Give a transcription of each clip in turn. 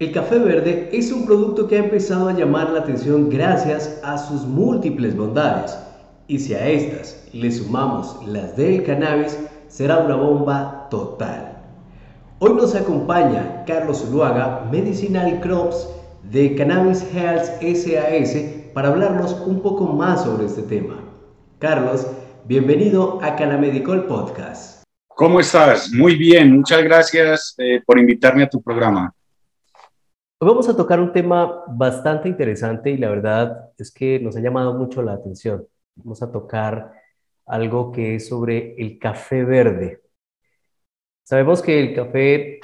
El café verde es un producto que ha empezado a llamar la atención gracias a sus múltiples bondades. Y si a estas le sumamos las del cannabis, será una bomba total. Hoy nos acompaña Carlos Zuluaga, Medicinal Crops de Cannabis Health SAS, para hablarnos un poco más sobre este tema. Carlos, bienvenido a Canamedicol Podcast. ¿Cómo estás? Muy bien, muchas gracias eh, por invitarme a tu programa. Hoy vamos a tocar un tema bastante interesante y la verdad es que nos ha llamado mucho la atención. Vamos a tocar algo que es sobre el café verde. Sabemos que el café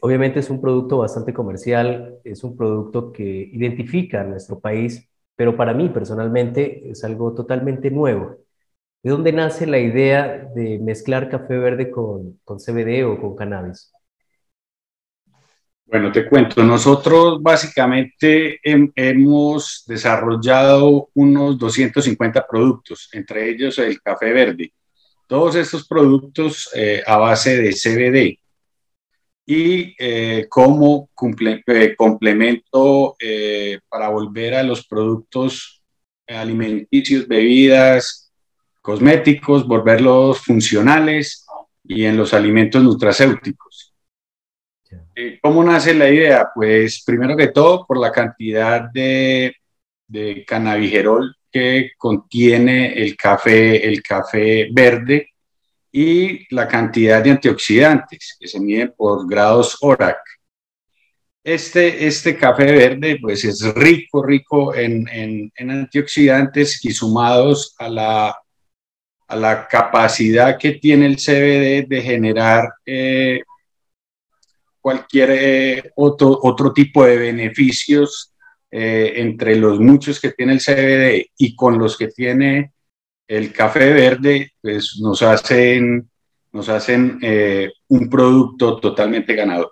obviamente es un producto bastante comercial, es un producto que identifica a nuestro país, pero para mí personalmente es algo totalmente nuevo. ¿De dónde nace la idea de mezclar café verde con, con CBD o con cannabis? Bueno, te cuento, nosotros básicamente hemos desarrollado unos 250 productos, entre ellos el café verde. Todos estos productos eh, a base de CBD y eh, como eh, complemento para volver a los productos alimenticios, bebidas, cosméticos, volverlos funcionales y en los alimentos nutracéuticos. Eh, ¿Cómo nace la idea? Pues primero que todo por la cantidad de, de cannabigerol que contiene el café, el café verde y la cantidad de antioxidantes que se miden por grados ORAC. Este, este café verde pues es rico, rico en, en, antioxidantes y sumados a la, a la capacidad que tiene el CBD de generar eh, cualquier eh, otro, otro tipo de beneficios eh, entre los muchos que tiene el CBD y con los que tiene el café verde, pues nos hacen, nos hacen eh, un producto totalmente ganador.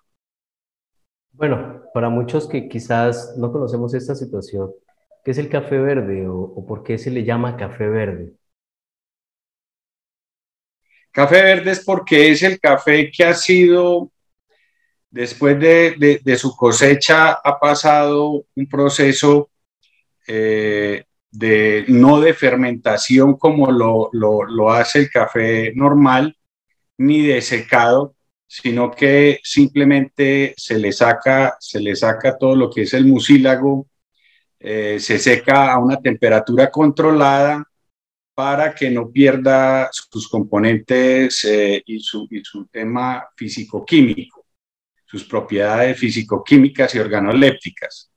Bueno, para muchos que quizás no conocemos esta situación, ¿qué es el café verde o, o por qué se le llama café verde? Café verde es porque es el café que ha sido Después de, su cosecha ha pasado un proceso eh, de no de fermentación como lo, hace el café normal, ni de secado, sino que simplemente se le saca, se le saca todo lo que es el mucílago, eh, se seca a una temperatura controlada para que no pierda sus componentes eh, y, su, y su tema físico-químico sus propiedades físico-químicas y organolépticas.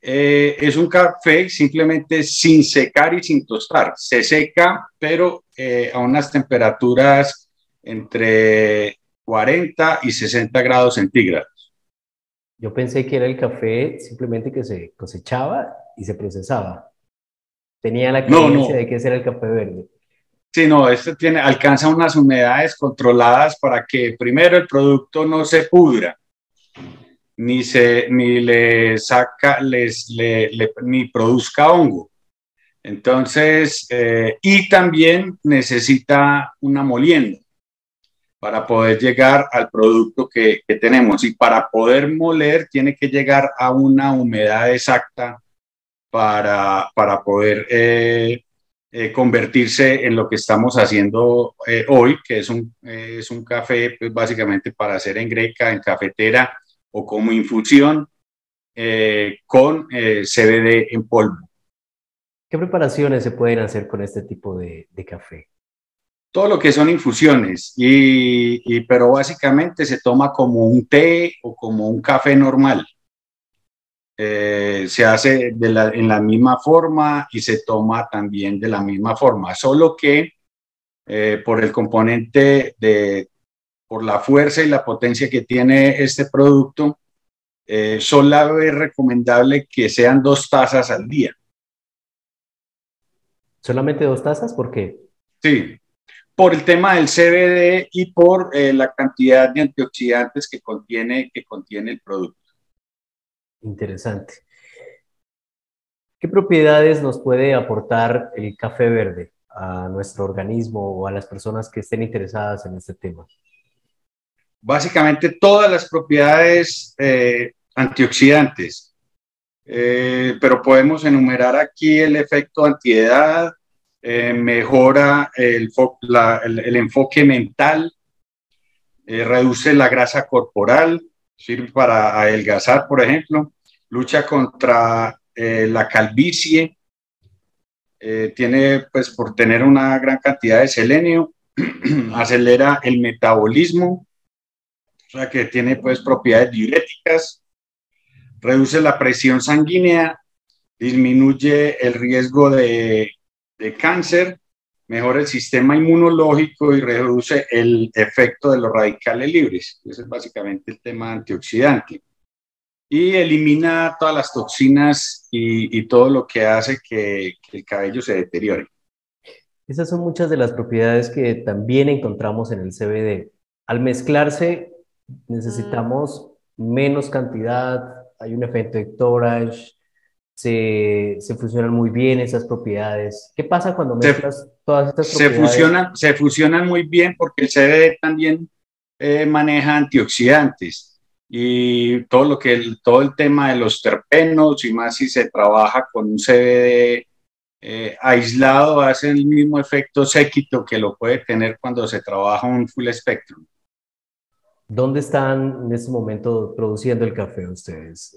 Eh, es un café simplemente sin secar y sin tostar. Se seca, pero eh, a unas temperaturas entre 40 y 60 grados centígrados. Yo pensé que era el café simplemente que se cosechaba y se procesaba. Tenía la creencia de que ese era el café verde. Sí, no, este tiene, alcanza unas humedades controladas para que primero el producto no se pudra, ni, se, ni le saca, les, le, ni produzca hongo. Entonces, eh, y también necesita una molienda para poder llegar al producto que, tenemos. Y para poder moler tiene que llegar a una humedad exacta para, para poder eh, eh, convertirse en lo que estamos haciendo eh, hoy, que es un, es un café pues, básicamente para hacer en greca, en cafetera o como infusión eh, con CBD en polvo. ¿Qué preparaciones se pueden hacer con este tipo de, de café? Todo lo que son infusiones, y, y, pero básicamente se toma como un té o como un café normal. Eh, se hace en la misma forma y se toma también de la misma forma, solo que eh, por el componente de, por la fuerza y la potencia que tiene este producto, eh, solo es recomendable que sean dos tazas al día. ¿Solamente dos tazas? ¿Por qué? Sí, por el tema del CBD y por la cantidad de antioxidantes que contiene, que contiene el producto. Interesante. ¿Qué propiedades nos puede aportar el café verde a nuestro organismo o a las personas que estén interesadas en este tema? Básicamente todas las propiedades eh, antioxidantes. Eh, pero podemos enumerar aquí el efecto antiedad, eh, mejora el, enfoque mental, eh, reduce la grasa corporal, sirve para adelgazar, por ejemplo, lucha contra la calvicie, tiene, pues, por tener una gran cantidad de selenio, acelera el metabolismo, o sea que tiene, pues, propiedades diuréticas, reduce la presión sanguínea, disminuye el riesgo de, cáncer, mejora el sistema inmunológico y reduce el efecto de los radicales libres. Ese es básicamente el tema antioxidante. Y elimina todas las toxinas y, todo lo que hace que, que, el cabello se deteriore. Esas son muchas de las propiedades que también encontramos en el CBD. Al mezclarse, necesitamos menos cantidad, hay un efecto de Torage, se, se, fusionan muy bien esas propiedades. ¿Qué pasa cuando mezclas todas estas propiedades? Se fusionan, se fusionan muy bien porque el CBD también eh, maneja antioxidantes y todo lo que el, todo el tema de los terpenos y más si se trabaja con un CBD eh, aislado hace el mismo efecto séquito que lo puede tener cuando se trabaja un full spectrum. ¿Dónde están en este momento produciendo el café ustedes?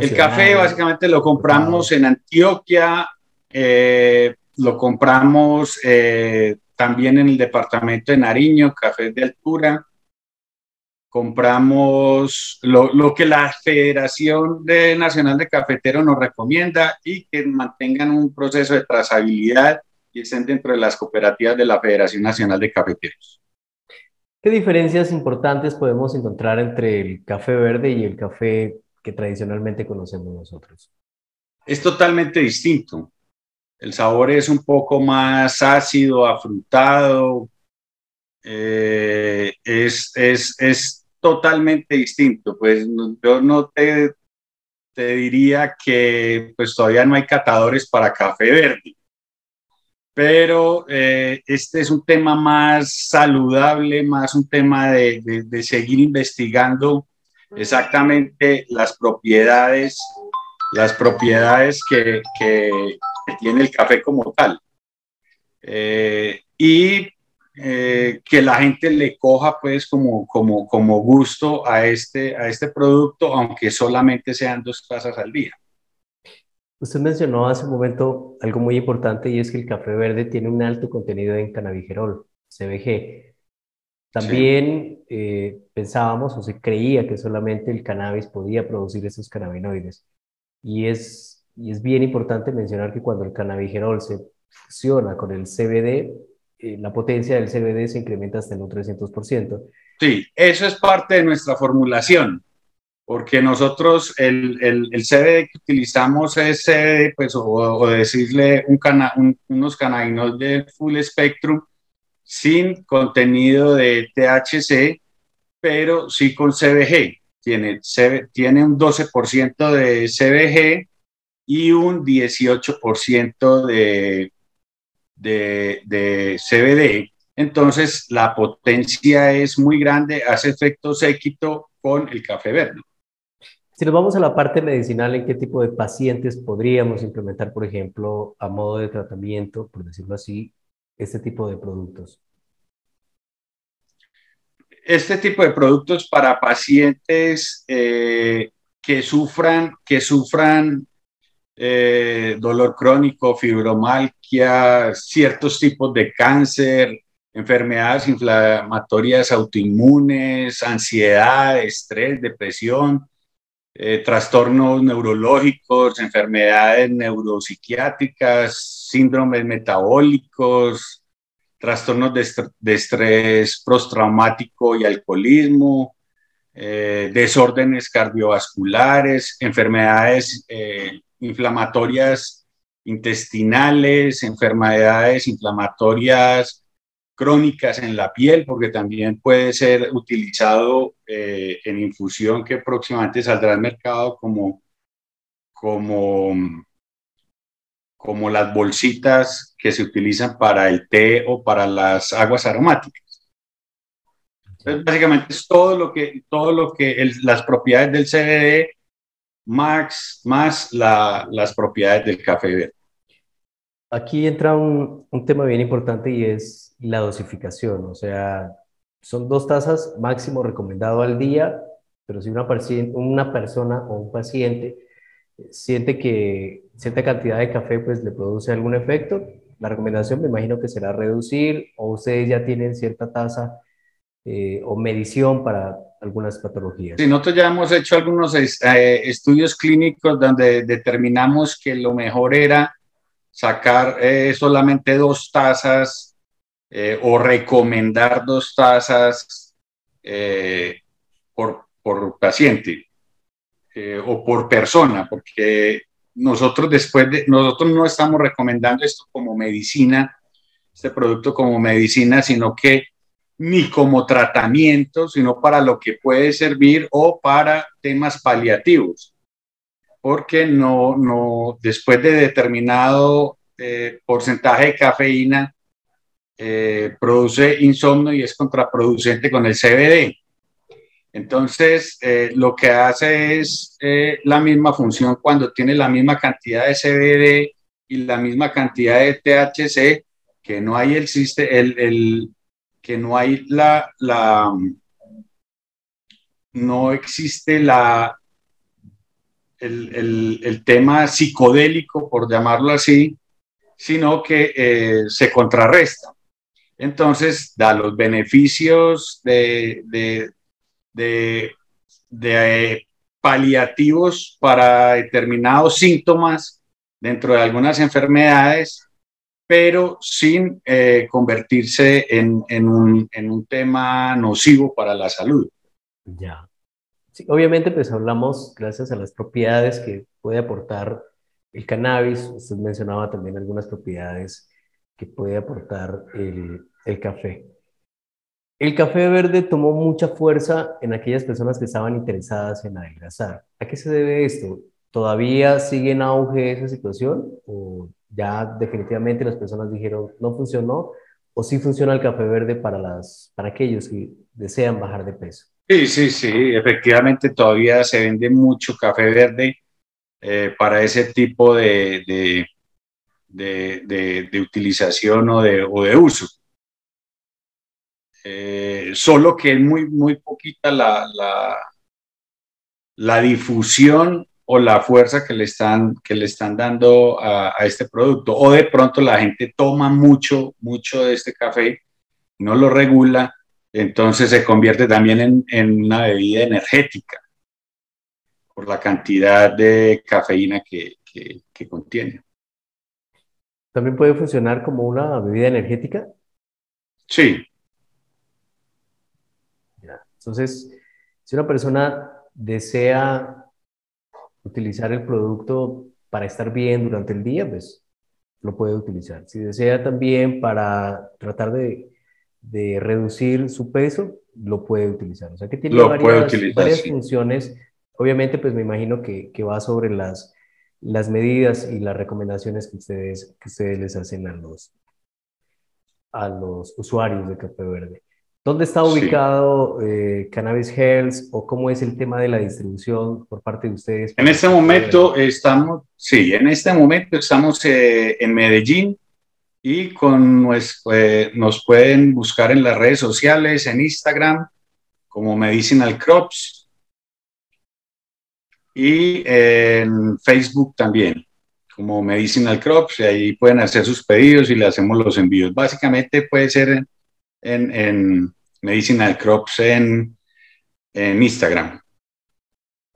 el café básicamente lo compramos en Antioquia, eh, lo compramos eh, también en el departamento de Nariño, café de altura. Compramos lo, lo que la Federación de Nacional de Cafeteros nos recomienda y que mantengan un proceso de trazabilidad y estén dentro de las cooperativas de la Federación Nacional de Cafeteros. ¿Qué diferencias importantes podemos encontrar entre el café verde y el café que tradicionalmente conocemos nosotros? Es totalmente distinto. El sabor es un poco más ácido, afrutado. Eh, es, es, es, totalmente distinto. Pues yo no te, te diría que pues todavía no hay catadores para café verde pero eh, este es un tema más saludable, más un tema de, de, seguir investigando exactamente las propiedades, las propiedades que, que, tiene el café como tal. Eh, y eh, que la gente le coja pues como, como, como gusto a este, a este producto, aunque solamente sean dos tazas al día. Usted mencionó hace un momento algo muy importante y es que el café verde tiene un alto contenido en cannabigerol, CBG. También eh, pensábamos o se creía que solamente el cannabis podía producir esos cannabinoides. Y es, y es bien importante mencionar que cuando el cannabigerol se fusiona con el CBD, eh, la potencia del CBD se incrementa hasta en un 300%. Sí, eso es parte de nuestra formulación porque nosotros el, el, CBD que utilizamos es CBD, pues, o, decirle un cana, unos cannabinoides de full spectrum sin contenido de THC, pero sí con CBG. Tiene, tiene un 12% de CBG y un 18% de, de, de CBD. Entonces, la potencia es muy grande, hace efecto séquito con el café verde. Si nos vamos a la parte medicinal, ¿en qué tipo de pacientes podríamos implementar, por ejemplo, a modo de tratamiento, por decirlo así, este tipo de productos? Este tipo de productos para pacientes eh, que sufran, que sufran eh, dolor crónico, fibromalgia, ciertos tipos de cáncer, enfermedades inflamatorias autoinmunes, ansiedad, estrés, depresión, eh, trastornos neurológicos, enfermedades neuropsiquiátricas, síndromes metabólicos, trastornos de, estrés postraumático y alcoholismo, eh, desórdenes cardiovasculares, enfermedades inflamatorias intestinales, enfermedades inflamatorias crónicas en la piel, porque también puede ser utilizado eh, en infusión que próximamente saldrá al mercado como, como, como las bolsitas que se utilizan para el té o para las aguas aromáticas. básicamente es todo lo que, todo lo que las propiedades del CBD más, más las propiedades del café verde. Aquí entra un, un, tema bien importante y es la dosificación. O sea, son dos tazas máximo recomendado al día, pero si una, una persona o un paciente siente que cierta cantidad de café pues le produce algún efecto, la recomendación me imagino que será reducir o ustedes ya tienen cierta tasa eh, o medición para algunas patologías. Sí, nosotros ya hemos hecho algunos eh, estudios clínicos donde determinamos que lo mejor era sacar eh, solamente dos tazas o recomendar dos tazas por, por, paciente o por persona, porque nosotros después de, nosotros no estamos recomendando esto como medicina, este producto como medicina, sino que ni como tratamiento, sino para lo que puede servir o para temas paliativos, porque no, no después de determinado eh, porcentaje de cafeína, eh, produce insomnio y es contraproducente con el CBD. Entonces, eh, lo que hace es la misma función cuando tiene la misma cantidad de CBD y la misma cantidad de THC, que no hay el, el, el, que no hay la, la no existe la, el, el, tema psicodélico, por llamarlo así, sino que eh, se contrarresta. Entonces, da los beneficios de, de, de, de eh, paliativos para determinados síntomas dentro de algunas enfermedades pero sin eh, convertirse en, un, tema nocivo para la salud. Ya. Sí, obviamente, pues hablamos gracias a las propiedades que puede aportar el cannabis. Usted mencionaba también algunas propiedades que puede aportar el, el café. El café verde tomó mucha fuerza en aquellas personas que estaban interesadas en adelgazar. ¿A qué se debe esto? ¿Todavía sigue en auge esa situación o ya definitivamente las personas dijeron no funcionó o sí funciona el café verde para, las, para aquellos que desean bajar de peso. Sí, sí, sí, efectivamente todavía se vende mucho café verde eh, para ese tipo de, de, de, de, utilización o de, o de uso. Eh, solo que es muy, muy poquita la, la, la difusión o la fuerza que le están, que le están dando a, este producto. O de pronto la gente toma mucho, mucho de este café, no lo regula, entonces se convierte también en, una bebida energética por la cantidad de cafeína que, contiene. ¿También puede funcionar como una bebida energética? Sí. Entonces, si una persona desea utilizar el producto para estar bien durante el día, pues lo puede utilizar. Si desea también para tratar de, de reducir su peso, lo puede utilizar. O sea que tiene varias, varias funciones. Obviamente, pues me imagino que, que, va sobre las, las medidas y las recomendaciones que ustedes, que ustedes les hacen a los, a los usuarios de Café Verde. ¿Dónde está ubicado eh, Cannabis Health o cómo es el tema de la distribución por parte de ustedes? En este momento estamos, sí, en este momento estamos eh, en Medellín y con eh, nos pueden buscar en las redes sociales, en Instagram como Medicinal Crops y en Facebook también como Medicinal Crops y ahí pueden hacer sus pedidos y le hacemos los envíos. Básicamente puede ser en Medicinal Crops en, en Instagram.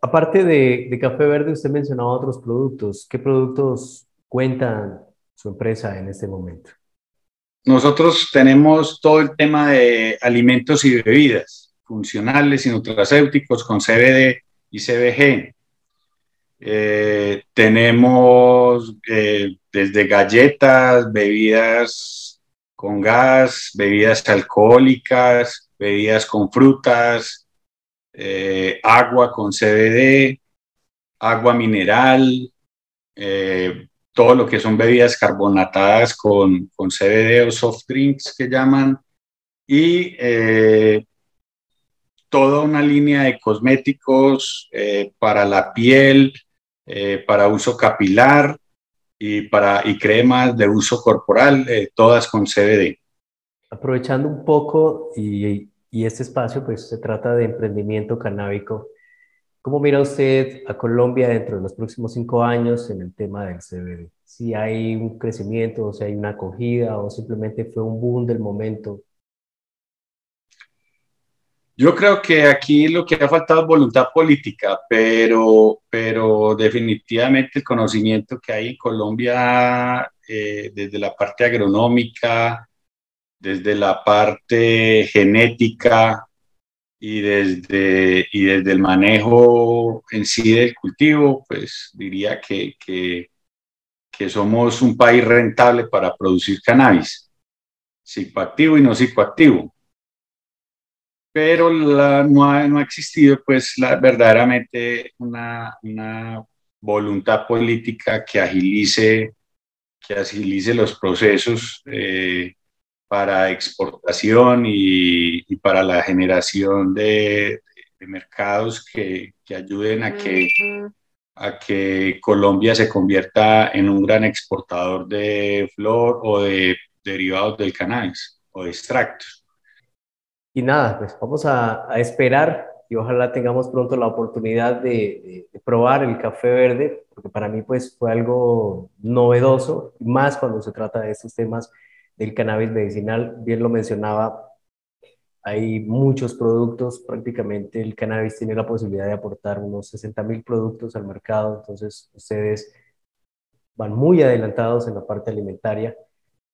Aparte de, Café Verde, usted mencionaba otros productos. ¿Qué productos cuentan su empresa en este momento? Nosotros tenemos todo el tema de alimentos y bebidas funcionales y nutracéuticos con CBD y CBG. Eh, tenemos eh, desde galletas, bebidas con gas, bebidas alcohólicas, bebidas con frutas, eh, agua con CBD, agua mineral, eh, todo lo que son bebidas carbonatadas con, con CBD o soft drinks que llaman, y eh, toda una línea de cosméticos para la piel, para uso capilar y, para, y cremas de uso corporal, todas con CBD. Aprovechando un poco y, y este espacio, pues se trata de emprendimiento canábico. ¿Cómo mira usted a Colombia dentro de los próximos cinco años en el tema del CBD? Si hay un crecimiento, o si hay una acogida, o simplemente fue un boom del momento. Yo creo que aquí lo que ha faltado es voluntad política, pero, pero definitivamente el conocimiento que hay en Colombia eh, desde la parte agronómica, desde la parte genética, y desde, y desde el manejo en sí del cultivo, pues diría que, que, somos un país rentable para producir cannabis, psicoactivo y no psicoactivo. Pero la, no, ha, no, ha, existido pues la, verdaderamente una, una voluntad política que agilice, que agilice los procesos eh, para exportación y, para la generación de, mercados que, ayuden a que, a que Colombia se convierta en un gran exportador de flor o de derivados del cannabis o de extractos. Y nada, pues vamos a, esperar y ojalá tengamos pronto la oportunidad de, de, probar el café verde, porque para mí pues fue algo novedoso, más cuando se trata de estos temas del cannabis medicinal. Bien lo mencionaba, hay muchos productos, prácticamente el cannabis tiene la posibilidad de aportar unos 60 mil productos al mercado, entonces ustedes van muy adelantados en la parte alimentaria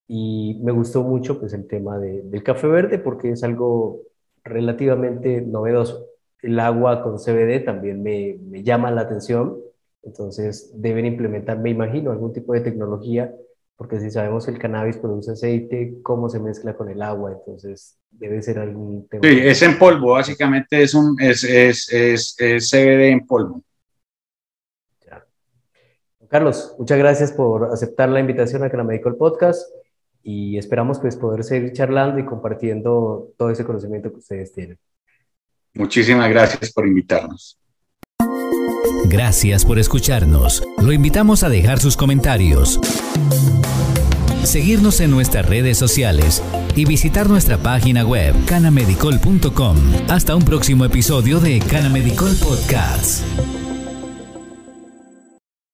y me gustó mucho pues el tema del café verde porque es algo relativamente novedoso. El agua con CBD también me, me llama la atención, entonces deben implementar, me imagino, algún tipo de tecnología porque si sabemos que el cannabis produce aceite, ¿cómo se mezcla con el agua? Entonces debe ser algún tema. Sí, es en polvo, básicamente es, un, es, es, es, CBD en polvo. Carlos, muchas gracias por aceptar la invitación a Canamedico el Podcast y esperamos pues, poder seguir charlando y compartiendo todo ese conocimiento que ustedes tienen. Muchísimas gracias por invitarnos. Gracias por escucharnos. Lo invitamos a dejar sus comentarios, seguirnos en nuestras redes sociales y visitar nuestra página web canamedicol.com. Hasta un próximo episodio de Canamedicol Podcast.